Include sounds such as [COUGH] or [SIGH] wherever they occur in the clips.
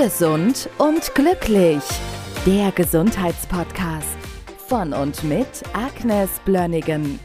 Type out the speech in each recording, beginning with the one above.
Gesund und glücklich. Der Gesundheitspodcast von und mit Agnes Blönnigan.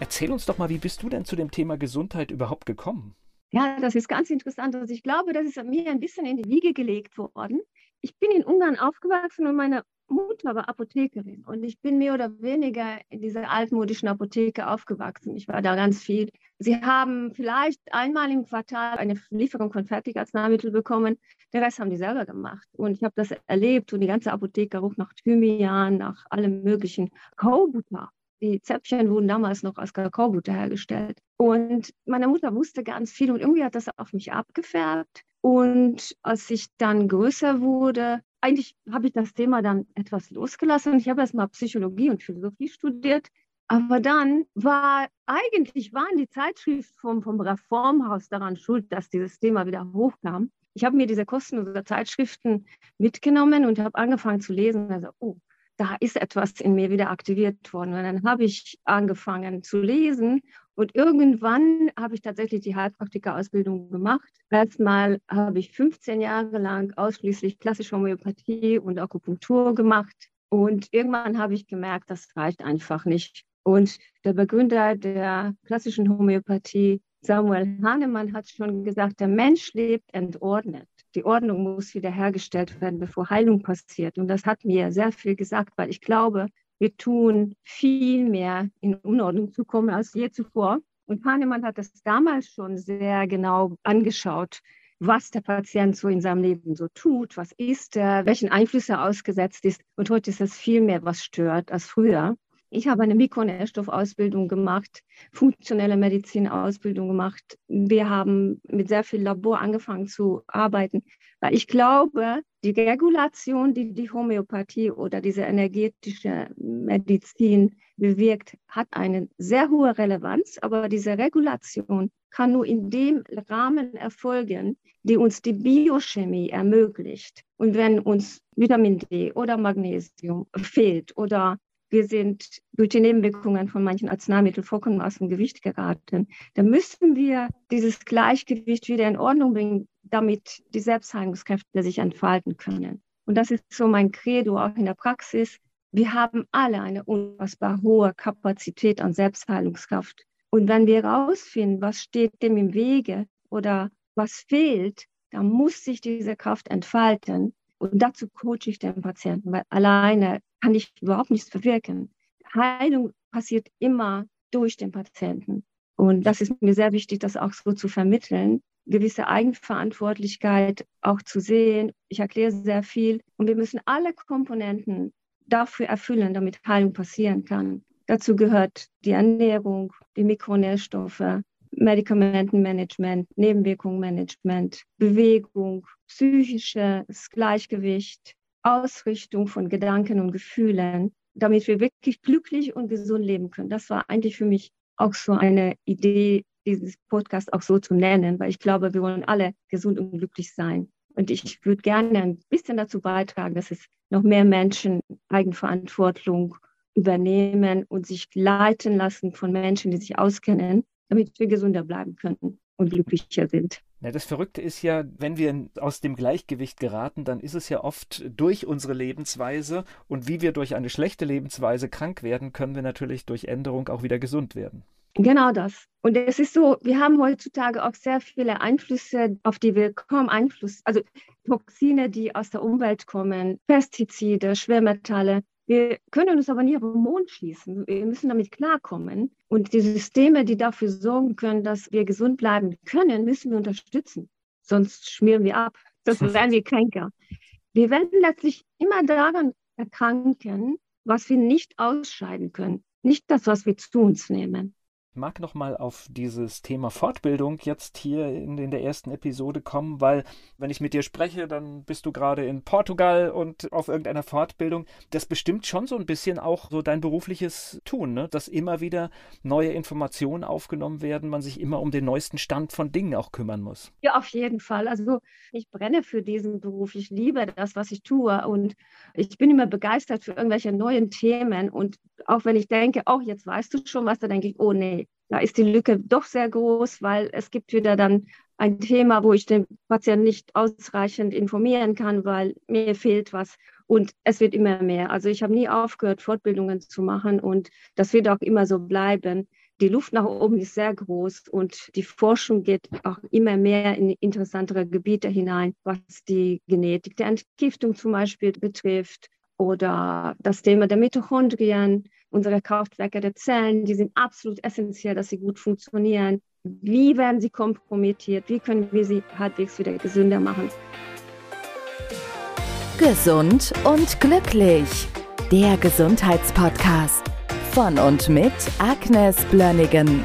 Erzähl uns doch mal, wie bist du denn zu dem Thema Gesundheit überhaupt gekommen? Ja, das ist ganz interessant. Also ich glaube, das ist mir ein bisschen in die Wiege gelegt worden. Ich bin in Ungarn aufgewachsen und meine Mutter war Apothekerin und ich bin mehr oder weniger in dieser altmodischen Apotheke aufgewachsen. Ich war da ganz viel. Sie haben vielleicht einmal im Quartal eine Lieferung von Fertigarzneimitteln bekommen. Der Rest haben die selber gemacht. Und ich habe das erlebt und die ganze Apotheke roch nach Thymian, nach allem möglichen Kaubutter. Die Zäpfchen wurden damals noch aus Kakaobutter hergestellt. Und meine Mutter wusste ganz viel und irgendwie hat das auf mich abgefärbt. Und als ich dann größer wurde, eigentlich habe ich das Thema dann etwas losgelassen. Ich habe erst mal Psychologie und Philosophie studiert. Aber dann war eigentlich waren die Zeitschriften vom, vom Reformhaus daran schuld, dass dieses Thema wieder hochkam. Ich habe mir diese kostenlosen Zeitschriften mitgenommen und habe angefangen zu lesen. Also, oh, da ist etwas in mir wieder aktiviert worden. Und dann habe ich angefangen zu lesen und irgendwann habe ich tatsächlich die Heilpraktika-Ausbildung gemacht. Erstmal habe ich 15 Jahre lang ausschließlich klassische Homöopathie und Akupunktur gemacht. Und irgendwann habe ich gemerkt, das reicht einfach nicht. Und der Begründer der klassischen Homöopathie, Samuel Hahnemann, hat schon gesagt, der Mensch lebt entordnet die Ordnung muss wiederhergestellt werden, bevor Heilung passiert. Und das hat mir sehr viel gesagt, weil ich glaube, wir tun viel mehr in Unordnung zu kommen als je zuvor. Und Hahnemann hat das damals schon sehr genau angeschaut, was der Patient so in seinem Leben so tut, was ist er, welchen Einflüssen er ausgesetzt ist. Und heute ist es viel mehr, was stört als früher. Ich habe eine Mikronährstoffausbildung gemacht, funktionelle Medizinausbildung gemacht. Wir haben mit sehr viel Labor angefangen zu arbeiten, weil ich glaube, die Regulation, die die Homöopathie oder diese energetische Medizin bewirkt, hat eine sehr hohe Relevanz, aber diese Regulation kann nur in dem Rahmen erfolgen, die uns die Biochemie ermöglicht. Und wenn uns Vitamin D oder Magnesium fehlt oder wir sind durch die Nebenwirkungen von manchen Arzneimitteln vollkommen aus dem Gewicht geraten. Da müssen wir dieses Gleichgewicht wieder in Ordnung bringen, damit die Selbstheilungskräfte sich entfalten können. Und das ist so mein Credo auch in der Praxis. Wir haben alle eine unfassbar hohe Kapazität an Selbstheilungskraft. Und wenn wir herausfinden, was steht dem im Wege oder was fehlt, dann muss sich diese Kraft entfalten. Und dazu coache ich den Patienten, weil alleine kann ich überhaupt nichts bewirken. Heilung passiert immer durch den Patienten. Und das ist mir sehr wichtig, das auch so zu vermitteln, gewisse Eigenverantwortlichkeit auch zu sehen. Ich erkläre sehr viel und wir müssen alle Komponenten dafür erfüllen, damit Heilung passieren kann. Dazu gehört die Ernährung, die Mikronährstoffe, Medikamentenmanagement, Nebenwirkungsmanagement, Bewegung, psychisches Gleichgewicht, Ausrichtung von Gedanken und Gefühlen, damit wir wirklich glücklich und gesund leben können. Das war eigentlich für mich auch so eine Idee, dieses Podcast auch so zu nennen, weil ich glaube, wir wollen alle gesund und glücklich sein. Und ich würde gerne ein bisschen dazu beitragen, dass es noch mehr Menschen Eigenverantwortung übernehmen und sich leiten lassen von Menschen, die sich auskennen, damit wir gesünder bleiben können und glücklicher sind. Ja, das Verrückte ist ja, wenn wir aus dem Gleichgewicht geraten, dann ist es ja oft durch unsere Lebensweise und wie wir durch eine schlechte Lebensweise krank werden, können wir natürlich durch Änderung auch wieder gesund werden. Genau das. Und es ist so, wir haben heutzutage auch sehr viele Einflüsse, auf die wir kaum Einfluss, also Toxine, die aus der Umwelt kommen, Pestizide, Schwermetalle, wir können uns aber nie auf den Mond schießen. Wir müssen damit klarkommen. Und die Systeme, die dafür sorgen können, dass wir gesund bleiben können, müssen wir unterstützen. Sonst schmieren wir ab. Sonst [LAUGHS] werden wir kränker. Wir werden letztlich immer daran erkranken, was wir nicht ausscheiden können. Nicht das, was wir zu uns nehmen mag noch mal auf dieses Thema Fortbildung jetzt hier in, in, der ersten Episode kommen, weil wenn ich mit dir spreche, dann bist du gerade in Portugal und auf irgendeiner Fortbildung. Das bestimmt schon so ein bisschen auch so dein berufliches Tun, ne? dass immer wieder neue Informationen aufgenommen werden, man sich immer um den neuesten Stand von Dingen auch kümmern muss. Ja, auf jeden Fall. Also ich brenne für diesen Beruf. Ich liebe das, was ich tue und ich bin immer begeistert für irgendwelche neuen Themen und auch wenn ich denke, oh, jetzt weißt du schon was, dann denke ich, oh nee, da ist die Lücke doch sehr groß, weil es gibt wieder dann ein Thema, wo ich den Patienten nicht ausreichend informieren kann, weil mir fehlt was. Und es wird immer mehr. Also ich habe nie aufgehört, Fortbildungen zu machen und das wird auch immer so bleiben. Die Luft nach oben ist sehr groß und die Forschung geht auch immer mehr in interessantere Gebiete hinein, was die Genetik der Entgiftung zum Beispiel betrifft oder das Thema der Mitochondrien, unsere Kraftwerke der Zellen, die sind absolut essentiell, dass sie gut funktionieren. Wie werden sie kompromittiert? Wie können wir sie halbwegs wieder gesünder machen? Gesund und glücklich. Der Gesundheitspodcast von und mit Agnes Blönnigan.